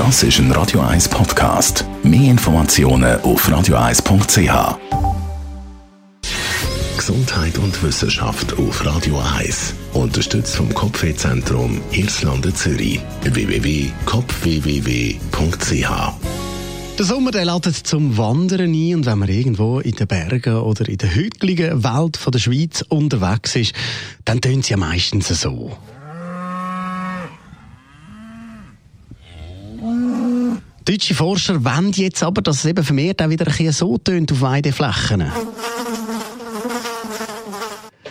Das ist ein Radio 1 Podcast. Mehr Informationen auf radio1.ch. Gesundheit und Wissenschaft auf Radio 1. Unterstützt vom Kopfwehzentrum Irlande Zürich. www.kopfwww.ch der Sommer der ladet zum Wandern ein und wenn man irgendwo in den Bergen oder in der hügeligen Welt von der Schweiz unterwegs ist, dann tönt sie ja meistens so. Deutsche Forscher wollen jetzt aber, dass es eben vermehrt auch wieder ein bisschen so tönt auf Weideflächen.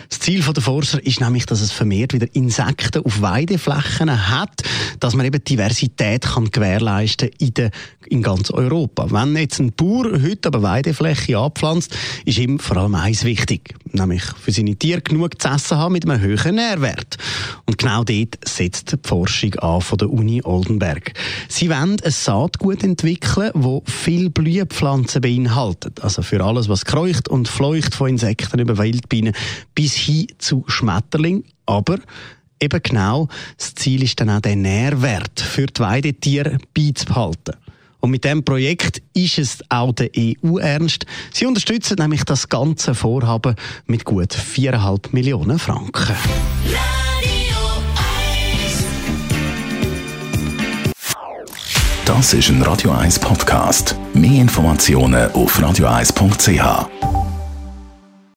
Das Ziel der Forscher ist nämlich, dass es vermehrt wieder Insekten auf Weideflächen hat, dass man eben Diversität kann gewährleisten in, der, in ganz Europa. Wenn jetzt ein Bauer heute aber Weidefläche anpflanzt, ist ihm vor allem eins wichtig, nämlich für seine Tiere genug zu essen haben mit einem hohen Nährwert. Und genau dort setzt die Forschung an von der Uni Oldenberg. Sie wollen ein Saatgut entwickeln, das viel Blühpflanzen beinhaltet. Also für alles, was kreucht und fleucht von Insekten über Wildbienen bis hin zu Schmetterling. Aber eben genau, das Ziel ist dann auch den Nährwert für die Weidetiere beizubehalten. Und mit diesem Projekt ist es auch der EU ernst. Sie unterstützen nämlich das ganze Vorhaben mit gut 4,5 Millionen Franken. Das ist ein Radio 1 Podcast. Mehr Informationen auf radio1.ch.